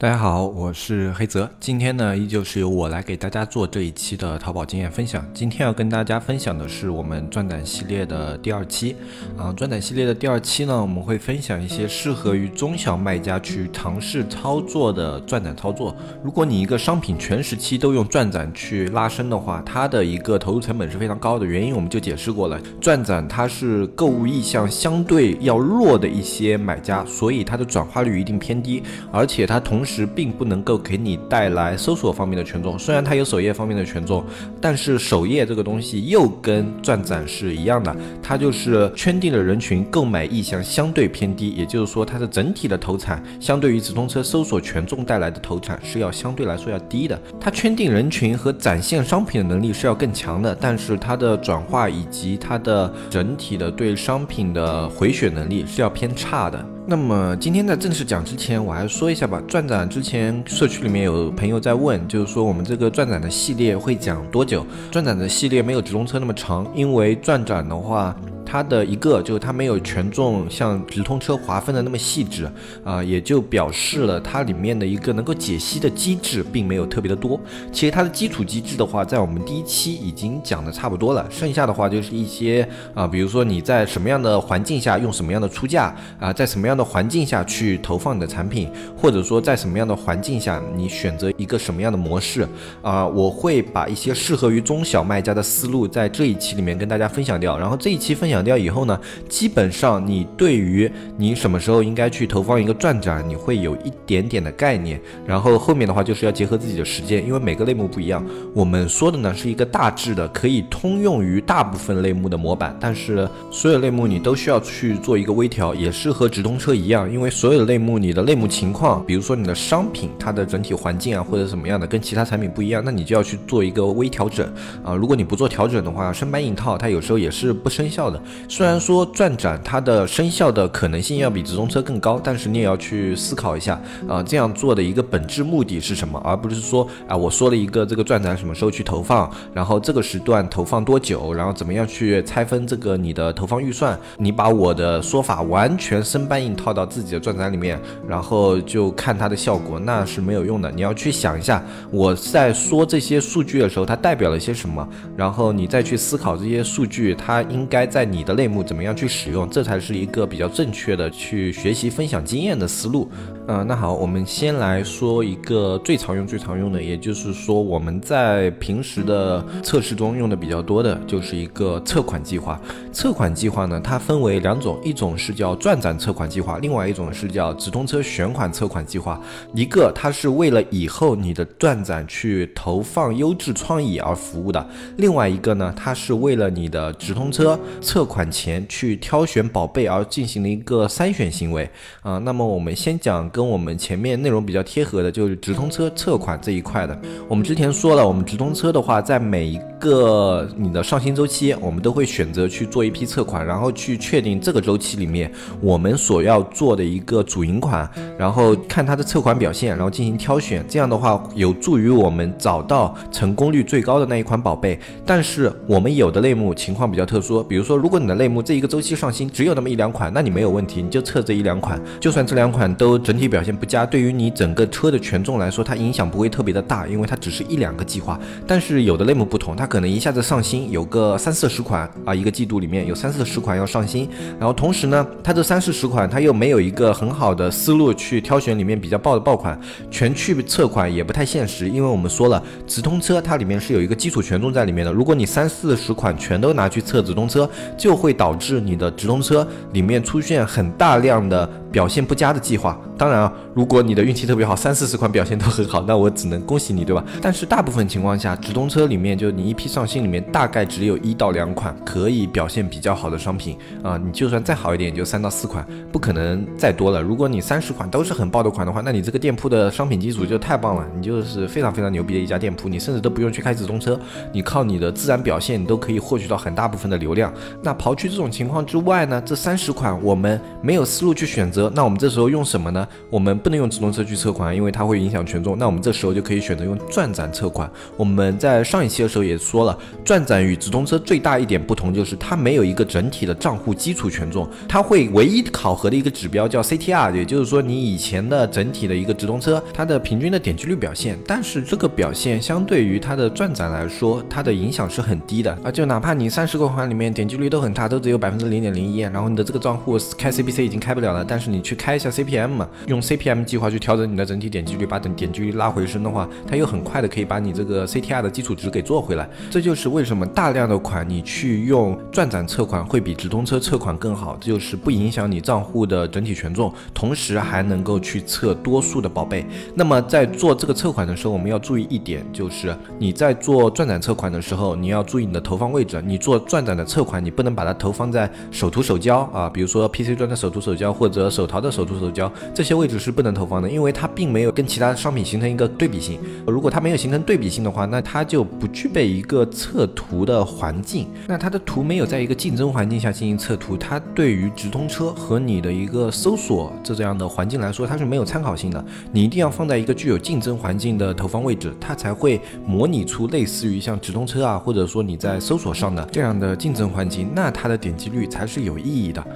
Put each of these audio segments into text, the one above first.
大家好，我是黑泽。今天呢，依旧是由我来给大家做这一期的淘宝经验分享。今天要跟大家分享的是我们钻展系列的第二期。啊，钻展系列的第二期呢，我们会分享一些适合于中小卖家去尝试操作的钻展操作。如果你一个商品全时期都用钻展去拉升的话，它的一个投入成本是非常高的。原因我们就解释过了，钻展它是购物意向相对要弱的一些买家，所以它的转化率一定偏低，而且它同。并不能够给你带来搜索方面的权重，虽然它有首页方面的权重，但是首页这个东西又跟钻展是一样的，它就是圈定的人群购买意向相对偏低，也就是说它的整体的投产相对于直通车搜索权重带来的投产是要相对来说要低的，它圈定人群和展现商品的能力是要更强的，但是它的转化以及它的整体的对商品的回血能力是要偏差的。那么今天在正式讲之前，我还说一下吧。转展之前，社区里面有朋友在问，就是说我们这个转展的系列会讲多久？转展的系列没有直通车那么长，因为转展的话。它的一个就是它没有权重像直通车划分的那么细致啊，也就表示了它里面的一个能够解析的机制并没有特别的多。其实它的基础机制的话，在我们第一期已经讲的差不多了，剩下的话就是一些啊，比如说你在什么样的环境下用什么样的出价啊，在什么样的环境下去投放你的产品，或者说在什么样的环境下你选择一个什么样的模式啊，我会把一些适合于中小卖家的思路在这一期里面跟大家分享掉。然后这一期分享。强调以后呢，基本上你对于你什么时候应该去投放一个转展，你会有一点点的概念。然后后面的话就是要结合自己的时间，因为每个类目不一样。我们说的呢是一个大致的，可以通用于大部分类目的模板，但是所有类目你都需要去做一个微调，也是和直通车一样，因为所有的类目你的类目情况，比如说你的商品它的整体环境啊或者怎么样的跟其他产品不一样，那你就要去做一个微调整啊。如果你不做调整的话，生搬硬套它有时候也是不生效的。虽然说转展它的生效的可能性要比直通车更高，但是你也要去思考一下啊，这样做的一个本质目的是什么，而不是说啊，我说了一个这个转展什么时候去投放，然后这个时段投放多久，然后怎么样去拆分这个你的投放预算，你把我的说法完全生搬硬套到自己的转展里面，然后就看它的效果，那是没有用的。你要去想一下，我在说这些数据的时候，它代表了些什么，然后你再去思考这些数据，它应该在你你的类目。怎么样去使用，这才是一个比较正确的去学习分享经验的思路。嗯，那好，我们先来说一个最常用、最常用的，也就是说我们在平时的测试中用的比较多的，就是一个测款计划。测款计划呢，它分为两种，一种是叫转展测款计划，另外一种是叫直通车选款测款计划。一个它是为了以后你的转展去投放优质创意而服务的，另外一个呢，它是为了你的直通车测款前去挑选宝贝而进行的一个筛选行为啊。那么我们先讲。跟我们前面内容比较贴合的，就是直通车测款这一块的。我们之前说了，我们直通车的话，在每一个你的上新周期，我们都会选择去做一批测款，然后去确定这个周期里面我们所要做的一个主营款，然后看它的测款表现，然后进行挑选。这样的话，有助于我们找到成功率最高的那一款宝贝。但是我们有的类目情况比较特殊，比如说，如果你的类目这一个周期上新只有那么一两款，那你没有问题，你就测这一两款，就算这两款都整体。表现不佳，对于你整个车的权重来说，它影响不会特别的大，因为它只是一两个计划。但是有的类目不同，它可能一下子上新有个三四十款啊，一个季度里面有三四十款要上新，然后同时呢，它这三四十款它又没有一个很好的思路去挑选里面比较爆的爆款，全去测款也不太现实，因为我们说了，直通车它里面是有一个基础权重在里面的，如果你三四十款全都拿去测直通车，就就会导致你的直通车里面出现很大量的表现不佳的计划。当然啊，如果你的运气特别好，三四十款表现都很好，那我只能恭喜你，对吧？但是大部分情况下，直通车里面就你一批上新里面大概只有一到两款可以表现比较好的商品啊，你就算再好一点，也就三到四款，不可能再多了。如果你三十款都是很爆的款的话，那你这个店铺的商品基础就太棒了，你就是非常非常牛逼的一家店铺，你甚至都不用去开直通车，你靠你的自然表现，你都可以获取到很大部分的流量。那刨去这种情况之外呢，这三十款我们没有思路去选择，那我们这时候用什么呢？我们不能用直通车去测款，因为它会影响权重。那我们这时候就可以选择用转展测款。我们在上一期的时候也说了，转展与直通车最大一点不同就是它没有一个整体的账户基础权重，它会唯一考核的一个指标叫 CTR，也就是说你以前的整体的一个直通车它的平均的点击率表现。但是这个表现相对于它的转展来说，它的影响是很低的啊，就哪怕你三十个款里面点击率都很差，都只有百分之零点零一，然后你的这个账户开 CPC 已经开不了了，但是你去开一下 CPM 嘛，用 CPM 计划去调整你的整体点击率，把等点击率拉回升的话，它又很快的可以把你这个 CTR 的基础值给做回来。这就是为什么大量的款你去用转展测款会比直通车测款更好，这就是不影响你账户的整体权重，同时还能够去测多数的宝贝。那么在做这个测款的时候，我们要注意一点，就是你在做转展测款的时候，你要注意你的投放位置。你做转展的测款，你不能把它投放在手图手交啊，比如说 PC 端的手图手交或者手淘的手图手交这些位置是不能投放的，因为它并没有跟其他商品形成一个对比性。如果它没有形成对比性的话，那它就不具备一个测图的环境。那它的图没有在一个竞争环境下进行测图，它对于直通车和你的一个搜索这这样的环境来说，它是没有参考性的。你一定要放在一个具有竞争环境的投放位置，它才会模拟出类似于像直通车啊，或者说你在搜索上的这样的竞争环境，那它的点击率才是有意义的。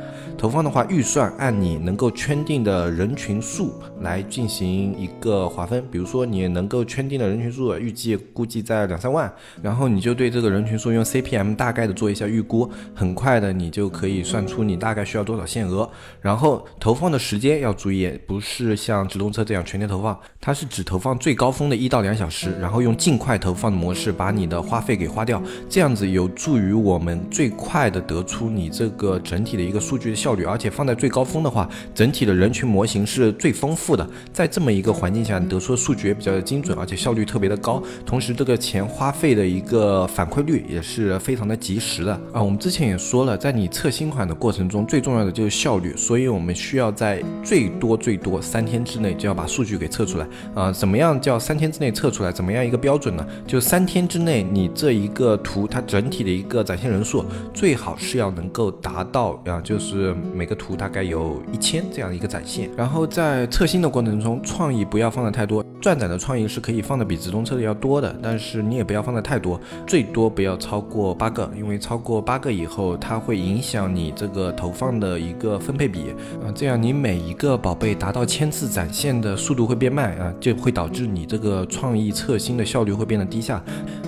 投放的话，预算按你能够圈定的人群数来进行一个划分。比如说，你能够圈定的人群数预计估计在两三万，然后你就对这个人群数用 CPM 大概的做一下预估，很快的你就可以算出你大概需要多少限额。然后投放的时间要注意，不是像直通车这样全天投放，它是只投放最高峰的一到两小时，然后用尽快投放的模式把你的花费给花掉，这样子有助于我们最快的得出你这个整体的一个数据的效。率而且放在最高峰的话，整体的人群模型是最丰富的。在这么一个环境下，得出的数据也比较的精准，而且效率特别的高。同时，这个钱花费的一个反馈率也是非常的及时的啊。我们之前也说了，在你测新款的过程中，最重要的就是效率。所以我们需要在最多最多三天之内就要把数据给测出来啊。怎么样叫三天之内测出来？怎么样一个标准呢？就三天之内，你这一个图它整体的一个展现人数最好是要能够达到啊，就是。每个图大概有一千这样一个展现，然后在测新的过程中，创意不要放的太多。转展的创意是可以放的比直通车的要多的，但是你也不要放的太多，最多不要超过八个，因为超过八个以后，它会影响你这个投放的一个分配比啊，这样你每一个宝贝达到千次展现的速度会变慢啊，就会导致你这个创意测新的效率会变得低下。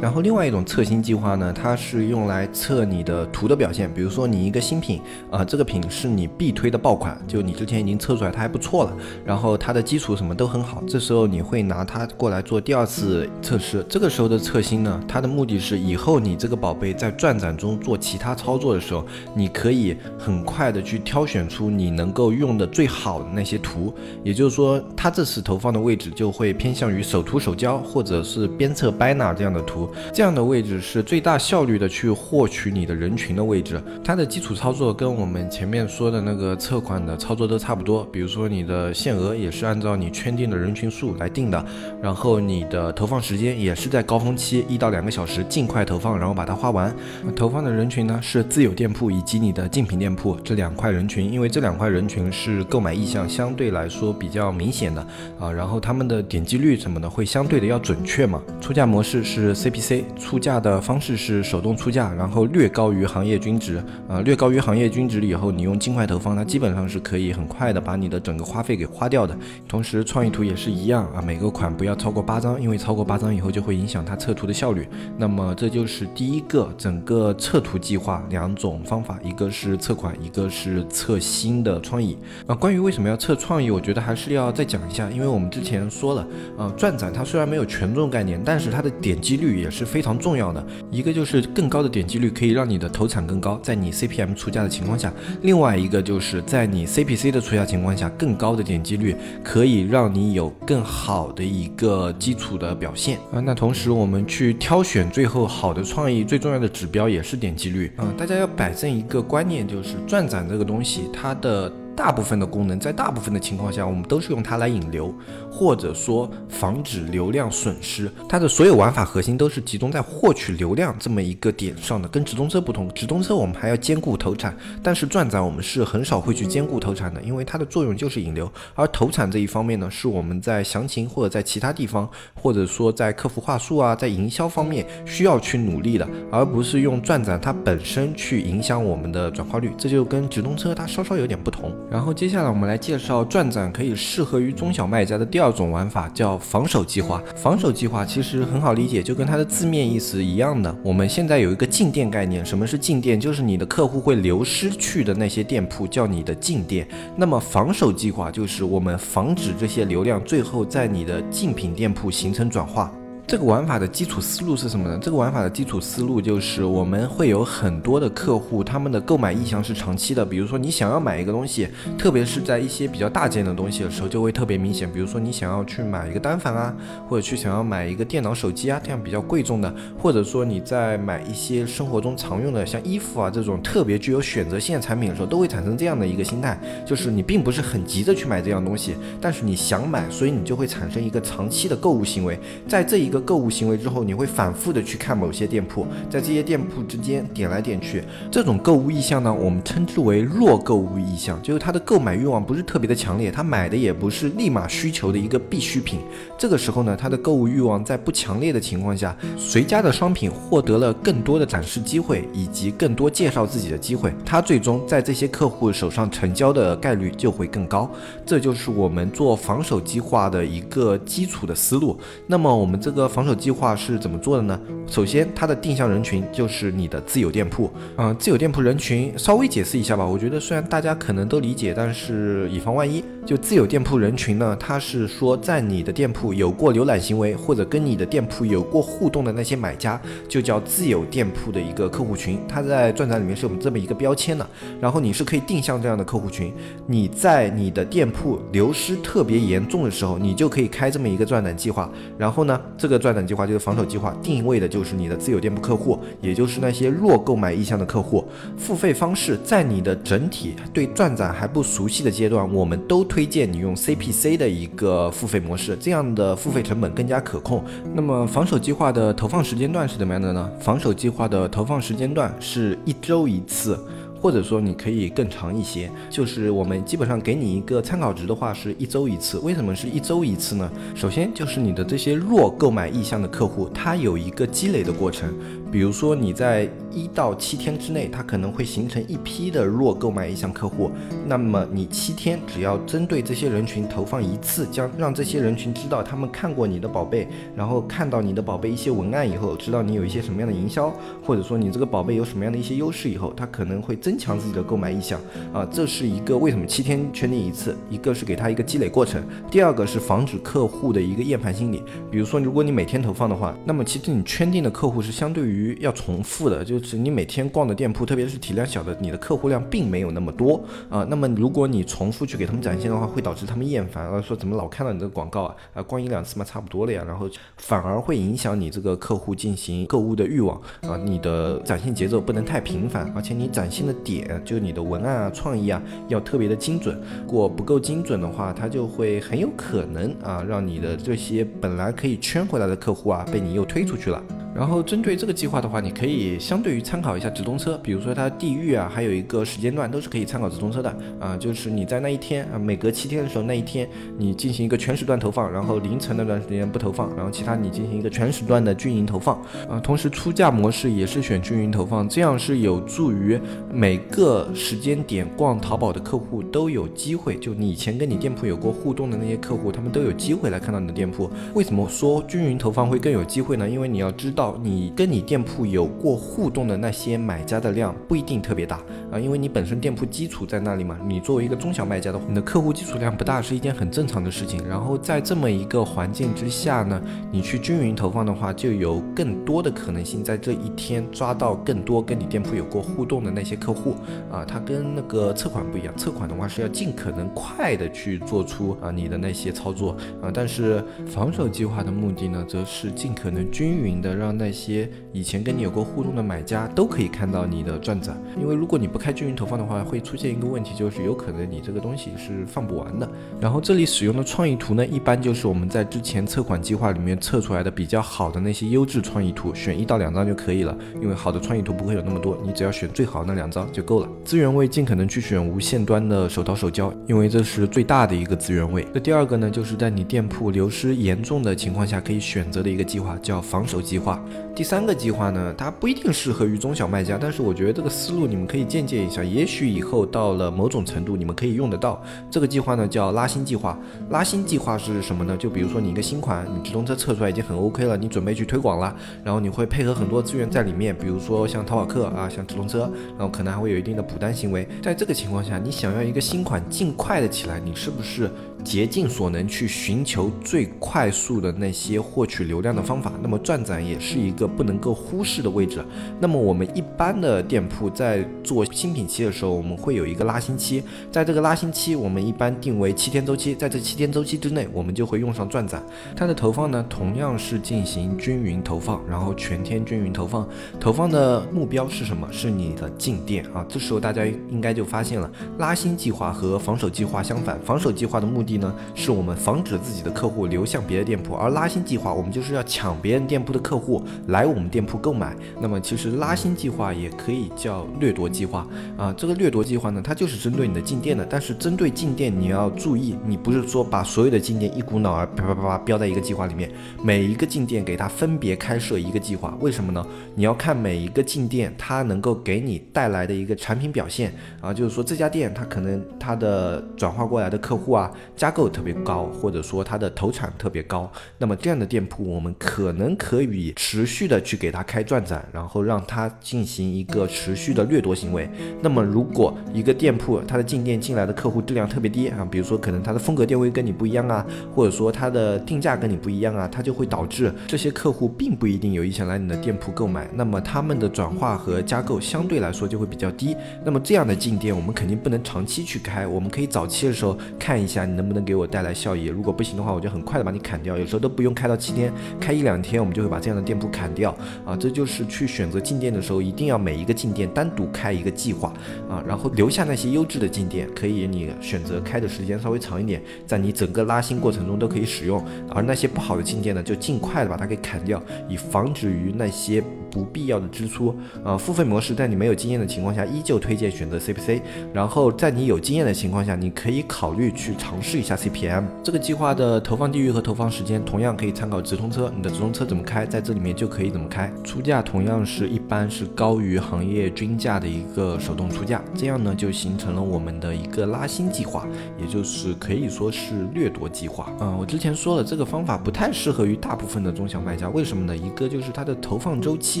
然后另外一种测新计划呢，它是用来测你的图的表现，比如说你一个新品啊，这个品是你必推的爆款，就你之前已经测出来它还不错了，然后它的基础什么都很好，这时候你会。拿它过来做第二次测试，这个时候的测新呢，它的目的是以后你这个宝贝在转展中做其他操作的时候，你可以很快的去挑选出你能够用的最好的那些图。也就是说，它这次投放的位置就会偏向于手图手交或者是鞭策 banner 这样的图，这样的位置是最大效率的去获取你的人群的位置。它的基础操作跟我们前面说的那个测款的操作都差不多，比如说你的限额也是按照你圈定的人群数来定。的，然后你的投放时间也是在高峰期一到两个小时，尽快投放，然后把它花完。投放的人群呢是自有店铺以及你的竞品店铺这两块人群，因为这两块人群是购买意向相对来说比较明显的啊，然后他们的点击率什么的会相对的要准确嘛。出价模式是 CPC，出价的方式是手动出价，然后略高于行业均值啊，略高于行业均值以后，你用尽快投放，它基本上是可以很快的把你的整个花费给花掉的。同时创意图也是一样啊，每个款不要超过八张，因为超过八张以后就会影响它测图的效率。那么这就是第一个整个测图计划两种方法，一个是测款，一个是测新的创意。啊，关于为什么要测创意，我觉得还是要再讲一下，因为我们之前说了，呃，转展它虽然没有权重概念，但是它的点击率也是非常重要的。一个就是更高的点击率可以让你的投产更高，在你 CPM 出价的情况下；另外一个就是在你 CPC 的出价情况下，更高的点击率可以让你有更好的一个基础的表现啊。那同时我们去挑选最后好的创意，最重要的指标也是点击率啊。大家要摆正一个观念，就是转展这个东西，它的。大部分的功能，在大部分的情况下，我们都是用它来引流，或者说防止流量损失。它的所有玩法核心都是集中在获取流量这么一个点上的。跟直通车不同，直通车我们还要兼顾投产，但是转展我们是很少会去兼顾投产的，因为它的作用就是引流。而投产这一方面呢，是我们在详情或者在其他地方，或者说在客服话术啊，在营销方面需要去努力的，而不是用转展它本身去影响我们的转化率。这就跟直通车它稍稍有点不同。然后接下来我们来介绍转展可以适合于中小卖家的第二种玩法，叫防守计划。防守计划其实很好理解，就跟它的字面意思一样的。我们现在有一个进店概念，什么是进店？就是你的客户会流失去的那些店铺叫你的进店。那么防守计划就是我们防止这些流量最后在你的竞品店铺形成转化。这个玩法的基础思路是什么呢？这个玩法的基础思路就是我们会有很多的客户，他们的购买意向是长期的。比如说你想要买一个东西，特别是在一些比较大件的东西的时候，就会特别明显。比如说你想要去买一个单反啊，或者去想要买一个电脑、手机啊，这样比较贵重的，或者说你在买一些生活中常用的像衣服啊这种特别具有选择性的产品的时候，都会产生这样的一个心态，就是你并不是很急着去买这样东西，但是你想买，所以你就会产生一个长期的购物行为，在这一个。购物行为之后，你会反复的去看某些店铺，在这些店铺之间点来点去，这种购物意向呢，我们称之为弱购物意向，就是他的购买欲望不是特别的强烈，他买的也不是立马需求的一个必需品。这个时候呢，他的购物欲望在不强烈的情况下，谁家的商品获得了更多的展示机会以及更多介绍自己的机会，他最终在这些客户手上成交的概率就会更高。这就是我们做防守计划的一个基础的思路。那么我们这个。防守计划是怎么做的呢？首先，它的定向人群就是你的自有店铺。嗯，自有店铺人群稍微解释一下吧。我觉得虽然大家可能都理解，但是以防万一，就自有店铺人群呢，它是说在你的店铺有过浏览行为或者跟你的店铺有过互动的那些买家，就叫自有店铺的一个客户群。它在转展里面是有这么一个标签的。然后你是可以定向这样的客户群。你在你的店铺流失特别严重的时候，你就可以开这么一个转展计划。然后呢，这。转展计划就是防守计划，定位的就是你的自有店铺客户，也就是那些弱购买意向的客户。付费方式在你的整体对转展还不熟悉的阶段，我们都推荐你用 CPC 的一个付费模式，这样的付费成本更加可控。那么防守计划的投放时间段是怎么样的呢？防守计划的投放时间段是一周一次。或者说你可以更长一些，就是我们基本上给你一个参考值的话，是一周一次。为什么是一周一次呢？首先就是你的这些弱购买意向的客户，他有一个积累的过程。比如说你在一到七天之内，它可能会形成一批的弱购买意向客户。那么你七天只要针对这些人群投放一次，将让这些人群知道他们看过你的宝贝，然后看到你的宝贝一些文案以后，知道你有一些什么样的营销，或者说你这个宝贝有什么样的一些优势以后，他可能会增强自己的购买意向啊。这是一个为什么七天圈定一次，一个是给他一个积累过程，第二个是防止客户的一个厌烦心理。比如说如果你每天投放的话，那么其实你圈定的客户是相对于于要重复的，就是你每天逛的店铺，特别是体量小的，你的客户量并没有那么多啊。那么如果你重复去给他们展现的话，会导致他们厌烦，说怎么老看到你这个广告啊？啊，逛一两次嘛，差不多了呀。然后反而会影响你这个客户进行购物的欲望啊。你的展现节奏不能太频繁，而且你展现的点，就你的文案啊、创意啊，要特别的精准。如果不够精准的话，它就会很有可能啊，让你的这些本来可以圈回来的客户啊，被你又推出去了。然后针对这个计划的话，你可以相对于参考一下直通车，比如说它地域啊，还有一个时间段都是可以参考直通车的啊。就是你在那一天啊，每隔七天的时候那一天，你进行一个全时段投放，然后凌晨那段时间不投放，然后其他你进行一个全时段的均匀投放啊。同时出价模式也是选均匀投放，这样是有助于每个时间点逛淘宝的客户都有机会，就你以前跟你店铺有过互动的那些客户，他们都有机会来看到你的店铺。为什么说均匀投放会更有机会呢？因为你要知道。你跟你店店铺有过互动的那些买家的量不一定特别大啊，因为你本身店铺基础在那里嘛。你作为一个中小卖家的话，你的客户基础量不大是一件很正常的事情。然后在这么一个环境之下呢，你去均匀投放的话，就有更多的可能性在这一天抓到更多跟你店铺有过互动的那些客户啊。它跟那个测款不一样，测款的话是要尽可能快的去做出啊你的那些操作啊，但是防守计划的目的呢，则是尽可能均匀的让。那些以前前跟你有过互动的买家都可以看到你的转展，因为如果你不开均匀投放的话，会出现一个问题，就是有可能你这个东西是放不完的。然后这里使用的创意图呢，一般就是我们在之前测款计划里面测出来的比较好的那些优质创意图，选一到两张就可以了。因为好的创意图不会有那么多，你只要选最好那两张就够了。资源位尽可能去选无线端的手淘手胶，因为这是最大的一个资源位。那第二个呢，就是在你店铺流失严重的情况下可以选择的一个计划，叫防守计划。第三个计划话呢，它不一定适合于中小卖家，但是我觉得这个思路你们可以借鉴一下，也许以后到了某种程度，你们可以用得到。这个计划呢叫拉新计划。拉新计划是什么呢？就比如说你一个新款，你直通车测出来已经很 OK 了，你准备去推广了，然后你会配合很多资源在里面，比如说像淘宝客啊，像直通车，然后可能还会有一定的补单行为。在这个情况下，你想要一个新款尽快的起来，你是不是？竭尽所能去寻求最快速的那些获取流量的方法，那么转展也是一个不能够忽视的位置。那么我们一般的店铺在做新品期的时候，我们会有一个拉新期，在这个拉新期，我们一般定为七天周期，在这七天周期之内，我们就会用上转展。它的投放呢，同样是进行均匀投放，然后全天均匀投放。投放的目标是什么？是你的进店啊。这时候大家应该就发现了，拉新计划和防守计划相反，防守计划的目的。呢，是我们防止自己的客户流向别的店铺，而拉新计划我们就是要抢别人店铺的客户来我们店铺购买。那么其实拉新计划也可以叫掠夺计划啊。这个掠夺计划呢，它就是针对你的进店的，但是针对进店你要注意，你不是说把所有的进店一股脑儿啪啪啪啪标在一个计划里面，每一个进店给它分别开设一个计划。为什么呢？你要看每一个进店它能够给你带来的一个产品表现啊，就是说这家店它可能它的转化过来的客户啊。加购特别高，或者说它的投产特别高，那么这样的店铺，我们可能可以持续的去给它开转展，然后让它进行一个持续的掠夺行为。那么如果一个店铺它的进店进来的客户质量特别低啊，比如说可能它的风格店位跟你不一样啊，或者说它的定价跟你不一样啊，它就会导致这些客户并不一定有意向来你的店铺购买，那么他们的转化和加购相对来说就会比较低。那么这样的进店我们肯定不能长期去开，我们可以早期的时候看一下你能不能。给我带来效益，如果不行的话，我就很快的把你砍掉。有时候都不用开到七天，开一两天，我们就会把这样的店铺砍掉啊。这就是去选择进店的时候，一定要每一个进店单独开一个计划啊，然后留下那些优质的进店，可以你选择开的时间稍微长一点，在你整个拉新过程中都可以使用。而那些不好的进店呢，就尽快的把它给砍掉，以防止于那些不必要的支出啊。付费模式在你没有经验的情况下，依旧推荐选择 CPC。然后在你有经验的情况下，你可以考虑去尝试一下 CPM。这个计划的投放地域和投放时间同样可以参考直通车，你的直通车怎么开，在这里面就可以怎么开。出价同样是一般是高于行业均价的一个手动出价，这样呢就形成了我们的一个拉新计划，也就是可以说是掠夺计划。嗯，我之前说了，这个方法不太适合于大部分的中小卖家，为什么呢？一个就是它的投放周期。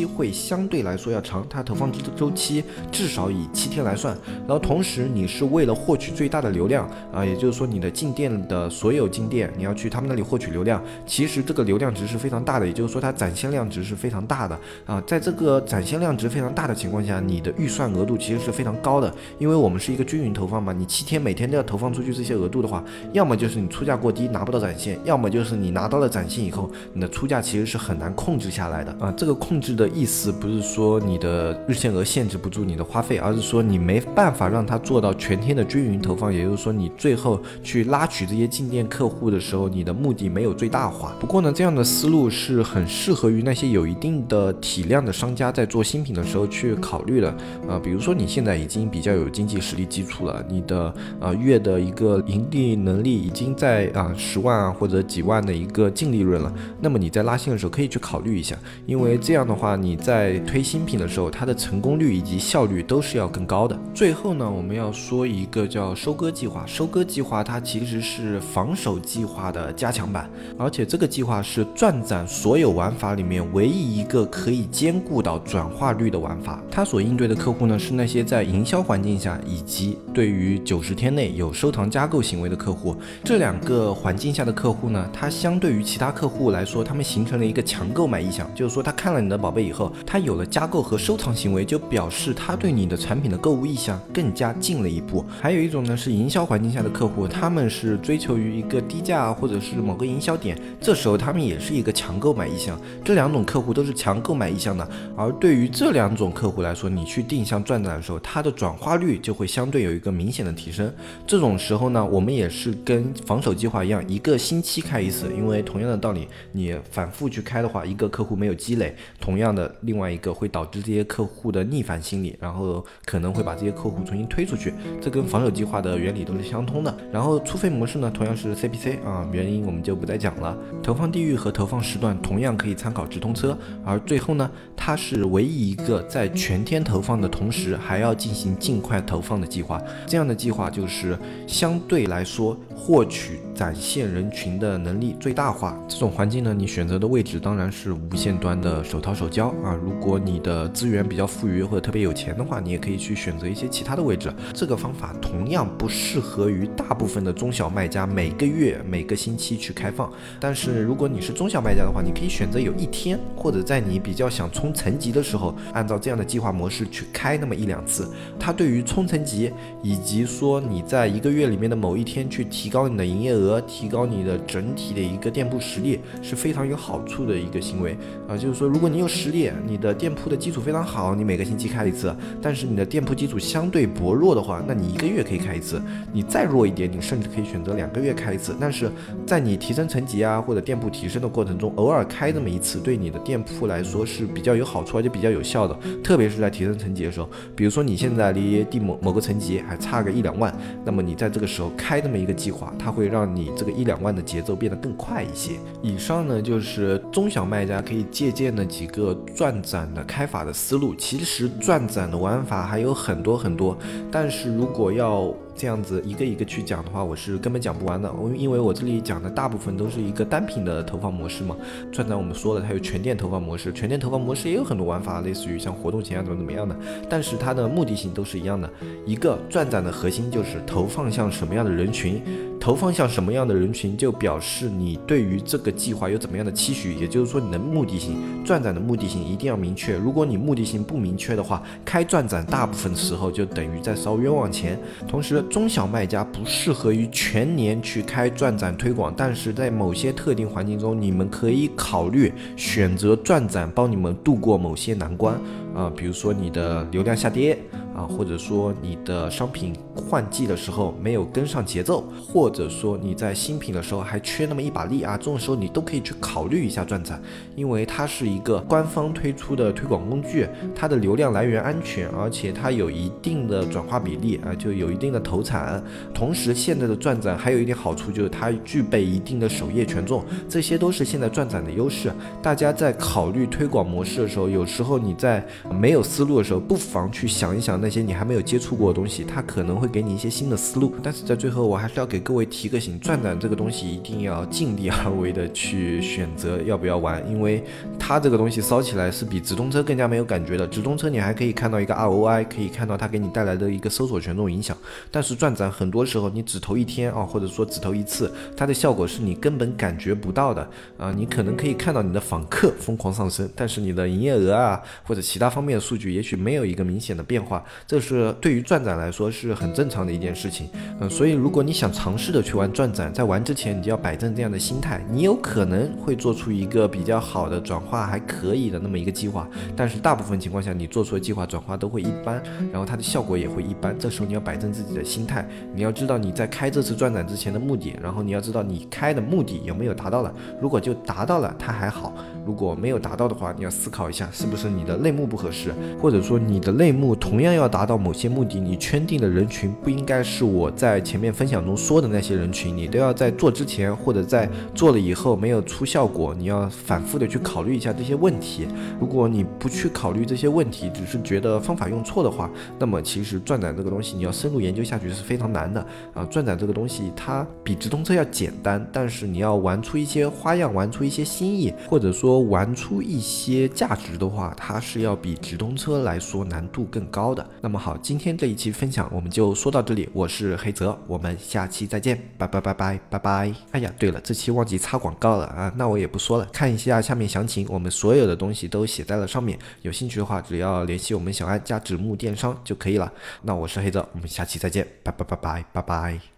机会相对来说要长，它投放周周期至少以七天来算。然后同时你是为了获取最大的流量啊，也就是说你的进店的所有进店，你要去他们那里获取流量，其实这个流量值是非常大的，也就是说它展现量值是非常大的啊。在这个展现量值非常大的情况下，你的预算额度其实是非常高的，因为我们是一个均匀投放嘛，你七天每天都要投放出去这些额度的话，要么就是你出价过低拿不到展现，要么就是你拿到了展现以后，你的出价其实是很难控制下来的啊。这个控制的。意思不是说你的日限额限制不住你的花费，而是说你没办法让它做到全天的均匀投放，也就是说你最后去拉取这些进店客户的时候，你的目的没有最大化。不过呢，这样的思路是很适合于那些有一定的体量的商家在做新品的时候去考虑的。呃，比如说你现在已经比较有经济实力基础了，你的呃月的一个盈利能力已经在啊十万啊或者几万的一个净利润了，那么你在拉新的时候可以去考虑一下，因为这样的话你在推新品的时候，它的成功率以及效率都是要更高的。最后呢，我们要说一个叫收割计划，收割计划它其实是防守计划的加强版，而且这个计划是转展所有玩法里面唯一一个可以兼顾到转化率的玩法。它所应对的客户呢是那些在营销环境下以及对于九十天内有收藏加购行为的客户。这两个环境下的客户呢，它相对于其他客户来说，他们形成了一个强购买意向，就是说他看了你的宝贝，后他有了加购和收藏行为，就表示他对你的产品的购物意向更加近了一步。还有一种呢是营销环境下的客户，他们是追求于一个低价或者是某个营销点，这时候他们也是一个强购买意向。这两种客户都是强购买意向的，而对于这两种客户来说，你去定向转展的时候，它的转化率就会相对有一个明显的提升。这种时候呢，我们也是跟防守计划一样，一个星期开一次，因为同样的道理，你反复去开的话，一个客户没有积累，同样的另外一个会导致这些客户的逆反心理，然后可能会把这些客户重新推出去。这跟防守计划的原理都是相通的。然后初费模式呢，同样是 CPC 啊，原因我们就不再讲了。投放地域和投放时段同样可以参考直通车，而最后呢，它是唯一一个在全天投放的同时还要进行尽快投放的计划。这样的计划就是相对来说获取展现人群的能力最大化。这种环境呢，你选择的位置当然是无线端的手掏手交啊。如果你的资源比较富裕或者特别有钱的话，你也可以去选择一些其他的位置。这个方法同样不适合于大部分的中小卖家每个月、每个星期去开放。但是如果你是中小卖家的话，你可以选择有一天或者在你比较想冲层级的时候，按照这样的计划模式去开那么一两次。它对于冲层级以及说你在一个月里面的某一天去提高你的营业额，提高你的整体的一个店铺实力是非常有好处的一个行为啊。就是说，如果你有实裂，你的店铺的基础非常好，你每个星期开一次；但是你的店铺基础相对薄弱的话，那你一个月可以开一次。你再弱一点，你甚至可以选择两个月开一次。但是在你提升层级啊或者店铺提升的过程中，偶尔开这么一次，对你的店铺来说是比较有好处而且比较有效的。特别是在提升层级的时候，比如说你现在离第某某个层级还差个一两万，那么你在这个时候开这么一个计划，它会让你这个一两万的节奏变得更快一些。以上呢就是中小卖家可以借鉴的几个转展的开法的思路。其实转展的玩法还有很多很多，但是如果要这样子一个一个去讲的话，我是根本讲不完的。我因为我这里讲的大部分都是一个单品的投放模式嘛。转展我们说了，它有全店投放模式，全店投放模式也有很多玩法，类似于像活动前啊怎么怎么样的。但是它的目的性都是一样的。一个转展的核心就是投放向什么样的人群，投放向什么样的人群就表示你对于这个计划有怎么样的期许，也就是说你的目的性，转展的目的性一定要明确。如果你目的性不明确的话，开转展大部分时候就等于在烧冤枉钱。同时，中小卖家不适合于全年去开转展推广，但是在某些特定环境中，你们可以考虑选择转展帮你们度过某些难关啊，比如说你的流量下跌。啊，或者说你的商品换季的时候没有跟上节奏，或者说你在新品的时候还缺那么一把力啊，这种时候你都可以去考虑一下转展，因为它是一个官方推出的推广工具，它的流量来源安全，而且它有一定的转化比例啊，就有一定的投产。同时，现在的转展还有一点好处就是它具备一定的首页权重，这些都是现在转展的优势。大家在考虑推广模式的时候，有时候你在没有思路的时候，不妨去想一想。那些你还没有接触过的东西，它可能会给你一些新的思路。但是在最后，我还是要给各位提个醒：转转这个东西一定要尽力而为的去选择要不要玩，因为它这个东西烧起来是比直通车更加没有感觉的。直通车你还可以看到一个 ROI，可以看到它给你带来的一个搜索权重影响。但是转转很多时候你只投一天啊，或者说只投一次，它的效果是你根本感觉不到的啊。你可能可以看到你的访客疯狂上升，但是你的营业额啊或者其他方面的数据也许没有一个明显的变化。这是对于转展来说是很正常的一件事情。嗯，所以如果你想尝试的去玩转展，在玩之前你就要摆正这样的心态，你有可能会做出一个比较好的转化，还可以的那么一个计划，但是大部分情况下你做出的计划转化都会一般，然后它的效果也会一般。这时候你要摆正自己的心态，你要知道你在开这次转展之前的目的，然后你要知道你开的目的有没有达到了。如果就达到了，它还好；如果没有达到的话，你要思考一下是不是你的类目不合适，或者说你的类目同样要达到某些目的，你圈定的人群不应该是我在前面分享中说的那些人群，你都要在做之前或者在做了以后没有出效果，你要反复的去考虑一下这些问题。如果你不去考虑这些问题，只是觉得方法用错的话，那么其实转展这个东西你要深入研究下去是非常难的啊。转展这个东西它比直通车要简单，但是你要玩出一些花样，玩出一些新意，或者说玩出一些价值的话，它是要比直通车来说难度更高的。那么好，今天这一期分享我们就说到这里，我是黑泽，我们下期再见，拜拜拜拜拜拜。哎呀，对了，这期忘记插广告了啊，那我也不说了，看一下下面详情，我们所有的东西都写在了上面，有兴趣的话只要联系我们小安加纸木电商就可以了。那我是黑泽，我们下期再见，拜拜拜拜拜拜。